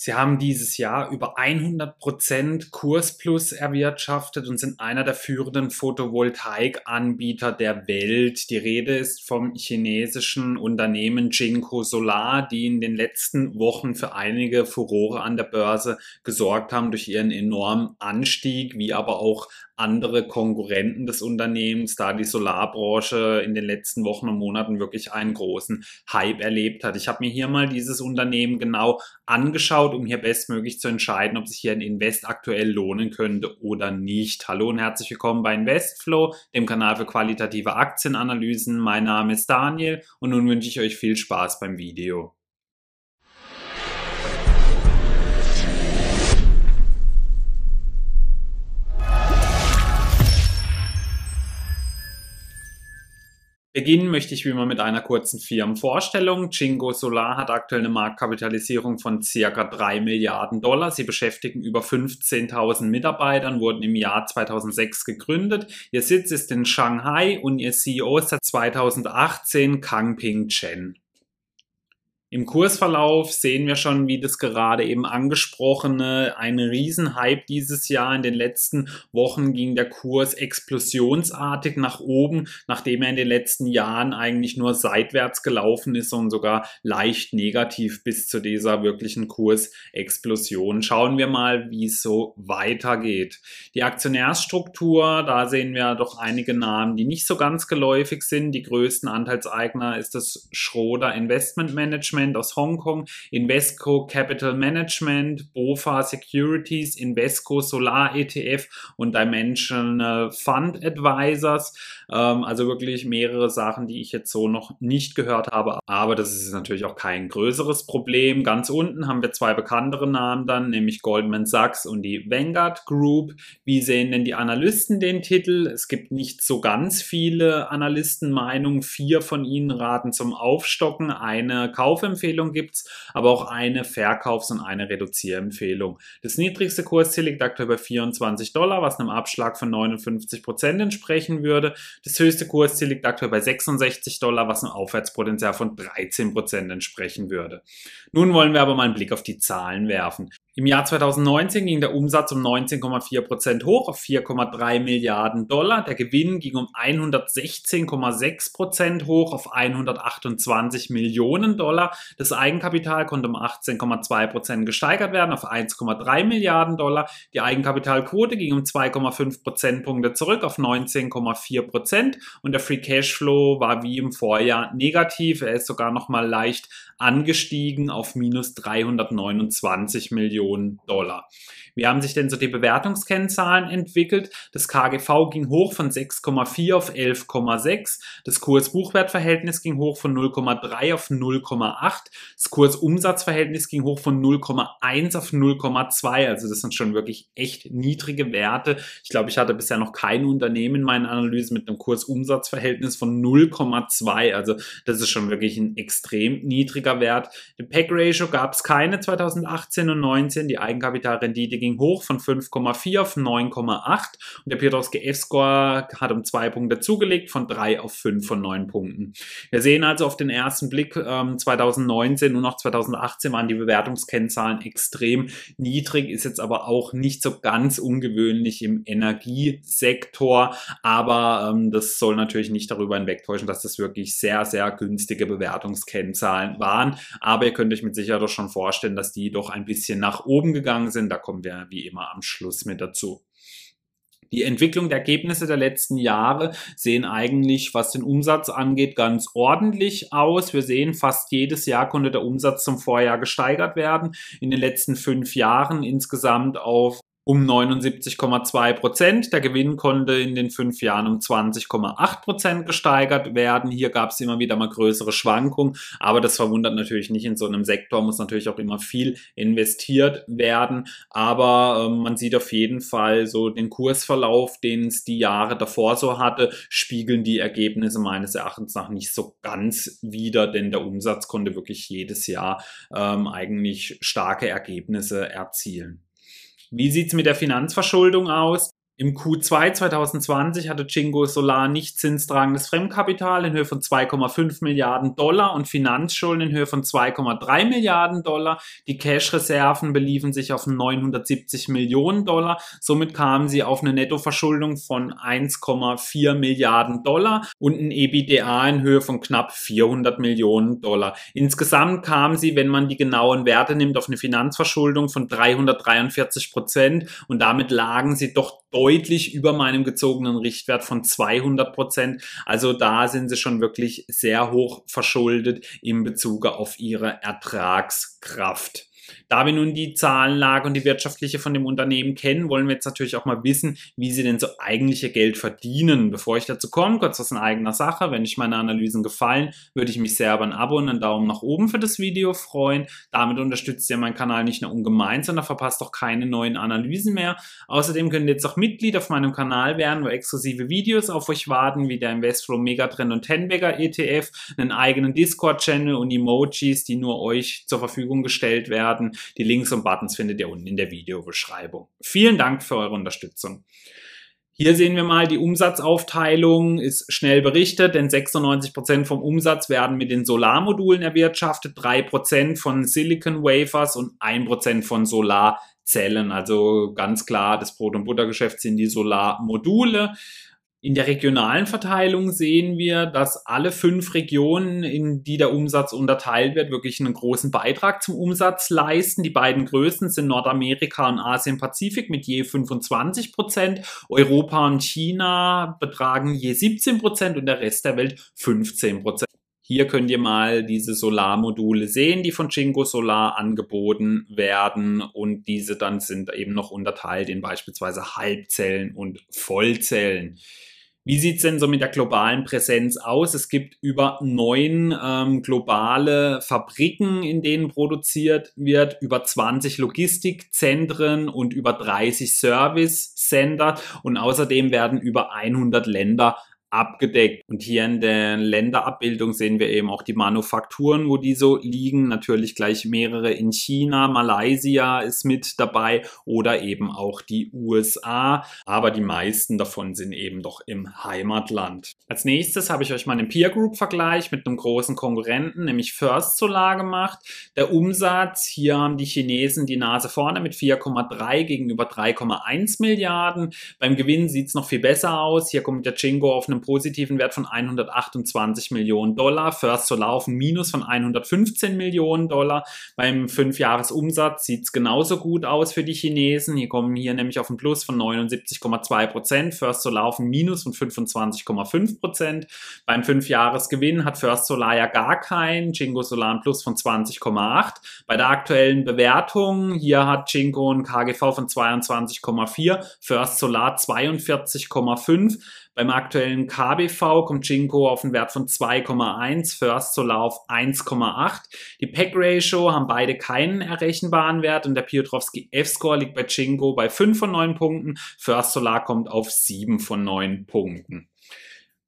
Sie haben dieses Jahr über 100% Kursplus erwirtschaftet und sind einer der führenden Photovoltaikanbieter der Welt. Die Rede ist vom chinesischen Unternehmen Jinko Solar, die in den letzten Wochen für einige Furore an der Börse gesorgt haben durch ihren enormen Anstieg, wie aber auch andere Konkurrenten des Unternehmens, da die Solarbranche in den letzten Wochen und Monaten wirklich einen großen Hype erlebt hat. Ich habe mir hier mal dieses Unternehmen genau angeschaut, um hier bestmöglich zu entscheiden, ob sich hier ein Invest aktuell lohnen könnte oder nicht. Hallo und herzlich willkommen bei Investflow, dem Kanal für qualitative Aktienanalysen. Mein Name ist Daniel und nun wünsche ich euch viel Spaß beim Video. Beginnen möchte ich wie immer mit einer kurzen Firmenvorstellung. Jingo Solar hat aktuell eine Marktkapitalisierung von circa 3 Milliarden Dollar. Sie beschäftigen über 15.000 Mitarbeitern, wurden im Jahr 2006 gegründet. Ihr Sitz ist in Shanghai und ihr CEO ist seit 2018 Kang Ping Chen. Im Kursverlauf sehen wir schon, wie das gerade eben angesprochene, ein Riesenhype dieses Jahr. In den letzten Wochen ging der Kurs explosionsartig nach oben, nachdem er in den letzten Jahren eigentlich nur seitwärts gelaufen ist und sogar leicht negativ bis zu dieser wirklichen Kursexplosion. Schauen wir mal, wie es so weitergeht. Die Aktionärsstruktur, da sehen wir doch einige Namen, die nicht so ganz geläufig sind. Die größten Anteilseigner ist das Schroder Investment Management Management aus Hongkong, Invesco Capital Management, BOFA Securities, Invesco Solar ETF und Dimensional Fund Advisors. Ähm, also wirklich mehrere Sachen, die ich jetzt so noch nicht gehört habe. Aber das ist natürlich auch kein größeres Problem. Ganz unten haben wir zwei bekanntere Namen dann, nämlich Goldman Sachs und die Vanguard Group. Wie sehen denn die Analysten den Titel? Es gibt nicht so ganz viele Analystenmeinungen. Vier von ihnen raten zum Aufstocken. Eine Kauf Kaufempfehlung gibt es, aber auch eine Verkaufs- und eine Reduzierempfehlung. Das niedrigste Kursziel liegt aktuell bei 24 Dollar, was einem Abschlag von 59 Prozent entsprechen würde. Das höchste Kursziel liegt aktuell bei 66 Dollar, was einem Aufwärtspotenzial von 13 Prozent entsprechen würde. Nun wollen wir aber mal einen Blick auf die Zahlen werfen. Im Jahr 2019 ging der Umsatz um 19,4 Prozent hoch auf 4,3 Milliarden Dollar. Der Gewinn ging um 116,6 Prozent hoch auf 128 Millionen Dollar. Das Eigenkapital konnte um 18,2 Prozent gesteigert werden auf 1,3 Milliarden Dollar. Die Eigenkapitalquote ging um 2,5 Prozentpunkte zurück auf 19,4 Prozent und der Free Cashflow war wie im Vorjahr negativ. Er ist sogar noch mal leicht angestiegen auf minus 329 Millionen Dollar. Wie haben sich denn so die Bewertungskennzahlen entwickelt? Das KGV ging hoch von 6,4 auf 11,6. Das Kurs-Buchwert-Verhältnis ging hoch von 0,3 auf 0,8. Das Kurs-Umsatz-Verhältnis ging hoch von 0,1 auf 0,2. Also das sind schon wirklich echt niedrige Werte. Ich glaube, ich hatte bisher noch kein Unternehmen in meinen Analysen mit einem Kurs-Umsatz-Verhältnis von 0,2. Also das ist schon wirklich ein extrem niedriger Wert. Die Pack-Ratio gab es keine 2018 und 2019. Die Eigenkapitalrendite ging hoch von 5,4 auf 9,8 und der Piotrowski F-Score hat um zwei Punkte zugelegt von 3 auf 5 von 9 Punkten. Wir sehen also auf den ersten Blick ähm, 2019 und noch 2018 waren die Bewertungskennzahlen extrem niedrig, ist jetzt aber auch nicht so ganz ungewöhnlich im Energiesektor, aber ähm, das soll natürlich nicht darüber hinwegtäuschen, dass das wirklich sehr, sehr günstige Bewertungskennzahlen waren, aber ihr könnt euch mit Sicherheit doch schon vorstellen, dass die doch ein bisschen nach oben gegangen sind, da kommen wir wie immer am Schluss mit dazu. Die Entwicklung der Ergebnisse der letzten Jahre sehen eigentlich, was den Umsatz angeht, ganz ordentlich aus. Wir sehen, fast jedes Jahr konnte der Umsatz zum Vorjahr gesteigert werden. In den letzten fünf Jahren insgesamt auf um 79,2 Prozent. Der Gewinn konnte in den fünf Jahren um 20,8 Prozent gesteigert werden. Hier gab es immer wieder mal größere Schwankungen, aber das verwundert natürlich nicht. In so einem Sektor muss natürlich auch immer viel investiert werden. Aber ähm, man sieht auf jeden Fall so den Kursverlauf, den es die Jahre davor so hatte, spiegeln die Ergebnisse meines Erachtens nach nicht so ganz wider, denn der Umsatz konnte wirklich jedes Jahr ähm, eigentlich starke Ergebnisse erzielen. Wie sieht es mit der Finanzverschuldung aus? Im Q2 2020 hatte Jingo Solar nicht zinstragendes Fremdkapital in Höhe von 2,5 Milliarden Dollar und Finanzschulden in Höhe von 2,3 Milliarden Dollar. Die Cash-Reserven beliefen sich auf 970 Millionen Dollar. Somit kamen sie auf eine Nettoverschuldung von 1,4 Milliarden Dollar und ein EBITDA in Höhe von knapp 400 Millionen Dollar. Insgesamt kamen sie, wenn man die genauen Werte nimmt, auf eine Finanzverschuldung von 343 Prozent und damit lagen sie doch deutlich über meinem gezogenen Richtwert von 200 Prozent. Also da sind sie schon wirklich sehr hoch verschuldet in Bezug auf ihre Ertragskraft. Da wir nun die Zahlenlage und die wirtschaftliche von dem Unternehmen kennen, wollen wir jetzt natürlich auch mal wissen, wie sie denn so eigentliche Geld verdienen. Bevor ich dazu komme, kurz was in eigener Sache. Wenn euch meine Analysen gefallen, würde ich mich sehr über ein Abo und einen Daumen nach oben für das Video freuen. Damit unterstützt ihr meinen Kanal nicht nur ungemein, sondern verpasst auch keine neuen Analysen mehr. Außerdem könnt ihr jetzt auch Mitglied auf meinem Kanal werden, wo exklusive Videos auf euch warten, wie der Investflow Megatrend und Tenbagger ETF, einen eigenen Discord-Channel und Emojis, die nur euch zur Verfügung gestellt werden. Die Links und Buttons findet ihr unten in der Videobeschreibung. Vielen Dank für eure Unterstützung. Hier sehen wir mal, die Umsatzaufteilung ist schnell berichtet, denn 96 Prozent vom Umsatz werden mit den Solarmodulen erwirtschaftet, 3% von Silicon Wafers und 1% von Solarzellen. Also ganz klar, das Brot- und Buttergeschäft sind die Solarmodule. In der regionalen Verteilung sehen wir, dass alle fünf Regionen, in die der Umsatz unterteilt wird, wirklich einen großen Beitrag zum Umsatz leisten. Die beiden größten sind Nordamerika und Asien-Pazifik mit je 25 Prozent. Europa und China betragen je 17 Prozent und der Rest der Welt 15 Prozent. Hier könnt ihr mal diese Solarmodule sehen, die von Jingo Solar angeboten werden und diese dann sind eben noch unterteilt in beispielsweise Halbzellen und Vollzellen. Wie sieht's denn so mit der globalen Präsenz aus? Es gibt über neun ähm, globale Fabriken, in denen produziert wird, über 20 Logistikzentren und über 30 Service Center und außerdem werden über 100 Länder abgedeckt. Und hier in der Länderabbildung sehen wir eben auch die Manufakturen, wo die so liegen. Natürlich gleich mehrere in China, Malaysia ist mit dabei oder eben auch die USA. Aber die meisten davon sind eben doch im Heimatland. Als nächstes habe ich euch mal einen Peer Group Vergleich mit einem großen Konkurrenten, nämlich First Solar gemacht. Der Umsatz, hier haben die Chinesen die Nase vorne mit 4,3 gegenüber 3,1 Milliarden. Beim Gewinn sieht es noch viel besser aus. Hier kommt der Chingo auf eine einem positiven Wert von 128 Millionen Dollar. First Solar auf Minus von 115 Millionen Dollar. Beim Fünfjahresumsatz sieht es genauso gut aus für die Chinesen. Hier kommen hier nämlich auf ein Plus von 79,2 Prozent. First Solar auf Minus von 25,5 Prozent. Beim Fünfjahresgewinn hat First Solar ja gar keinen. Jingo Solar ein Plus von 20,8. Bei der aktuellen Bewertung, hier hat Jingo ein KGV von 22,4, First Solar 42,5. Beim aktuellen KBV kommt Jinko auf einen Wert von 2,1, First Solar auf 1,8. Die Pack Ratio haben beide keinen errechenbaren Wert und der Piotrowski F-Score liegt bei Jinko bei 5 von 9 Punkten, First Solar kommt auf 7 von 9 Punkten.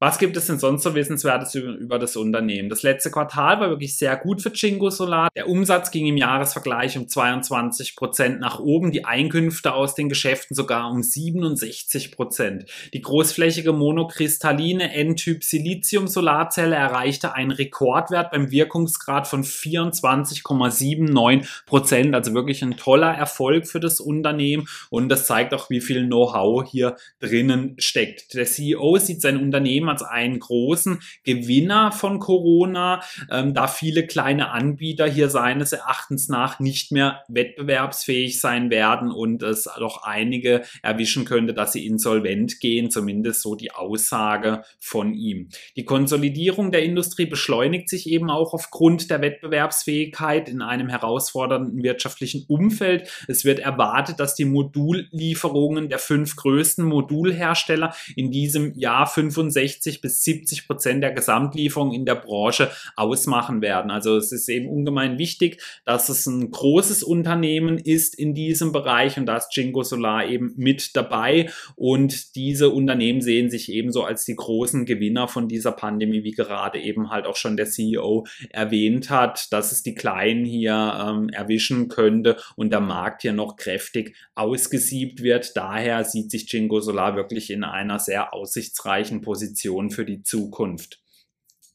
Was gibt es denn sonst so Wissenswertes über das Unternehmen? Das letzte Quartal war wirklich sehr gut für Jingo Solar. Der Umsatz ging im Jahresvergleich um 22 Prozent nach oben, die Einkünfte aus den Geschäften sogar um 67 Prozent. Die großflächige monokristalline N-Typ Silizium-Solarzelle erreichte einen Rekordwert beim Wirkungsgrad von 24,79 Prozent. Also wirklich ein toller Erfolg für das Unternehmen und das zeigt auch, wie viel Know-how hier drinnen steckt. Der CEO sieht sein Unternehmen als einen großen Gewinner von Corona, ähm, da viele kleine Anbieter hier seines Erachtens nach nicht mehr wettbewerbsfähig sein werden und es doch einige erwischen könnte, dass sie insolvent gehen, zumindest so die Aussage von ihm. Die Konsolidierung der Industrie beschleunigt sich eben auch aufgrund der Wettbewerbsfähigkeit in einem herausfordernden wirtschaftlichen Umfeld. Es wird erwartet, dass die Modullieferungen der fünf größten Modulhersteller in diesem Jahr 65 60 bis 70 Prozent der Gesamtlieferung in der Branche ausmachen werden. Also es ist eben ungemein wichtig, dass es ein großes Unternehmen ist in diesem Bereich und da ist Jingo Solar eben mit dabei und diese Unternehmen sehen sich ebenso als die großen Gewinner von dieser Pandemie, wie gerade eben halt auch schon der CEO erwähnt hat, dass es die Kleinen hier ähm, erwischen könnte und der Markt hier noch kräftig ausgesiebt wird. Daher sieht sich Jingo Solar wirklich in einer sehr aussichtsreichen Position für die Zukunft.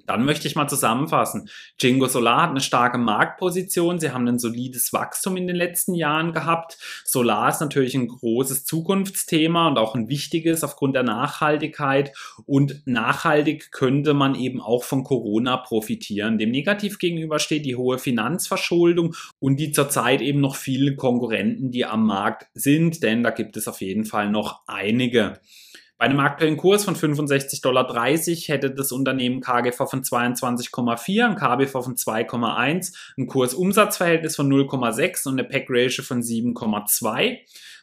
Dann möchte ich mal zusammenfassen. Jingo Solar hat eine starke Marktposition. Sie haben ein solides Wachstum in den letzten Jahren gehabt. Solar ist natürlich ein großes Zukunftsthema und auch ein wichtiges aufgrund der Nachhaltigkeit. Und nachhaltig könnte man eben auch von Corona profitieren. Dem negativ gegenüber steht die hohe Finanzverschuldung und die zurzeit eben noch viele Konkurrenten, die am Markt sind, denn da gibt es auf jeden Fall noch einige. Bei einem aktuellen Kurs von 65,30 Dollar hätte das Unternehmen KGV von 22,4, ein KBV von 2,1, ein Kursumsatzverhältnis von 0,6 und eine PEC-Ratio von 7,2.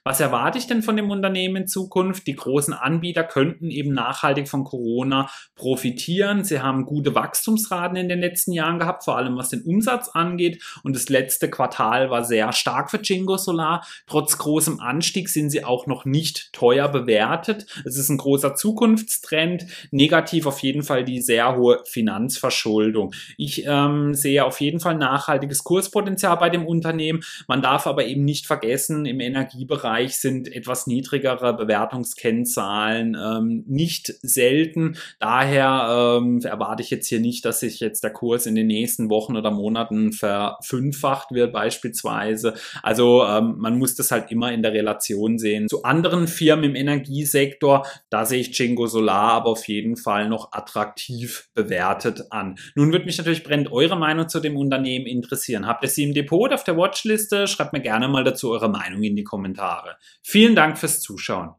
Was erwarte ich denn von dem Unternehmen in Zukunft? Die großen Anbieter könnten eben nachhaltig von Corona profitieren. Sie haben gute Wachstumsraten in den letzten Jahren gehabt, vor allem was den Umsatz angeht. Und das letzte Quartal war sehr stark für Jingo Solar. Trotz großem Anstieg sind sie auch noch nicht teuer bewertet. Es ist ein großer Zukunftstrend. Negativ auf jeden Fall die sehr hohe Finanzverschuldung. Ich ähm, sehe auf jeden Fall nachhaltiges Kurspotenzial bei dem Unternehmen. Man darf aber eben nicht vergessen, im Energiebereich Bereich sind etwas niedrigere Bewertungskennzahlen ähm, nicht selten. Daher ähm, erwarte ich jetzt hier nicht, dass sich jetzt der Kurs in den nächsten Wochen oder Monaten verfünffacht wird beispielsweise. Also ähm, man muss das halt immer in der Relation sehen. Zu anderen Firmen im Energiesektor, da sehe ich Jingo Solar aber auf jeden Fall noch attraktiv bewertet an. Nun würde mich natürlich brennend eure Meinung zu dem Unternehmen interessieren. Habt ihr sie im Depot auf der Watchliste? Schreibt mir gerne mal dazu eure Meinung in die Kommentare. Vielen Dank fürs Zuschauen.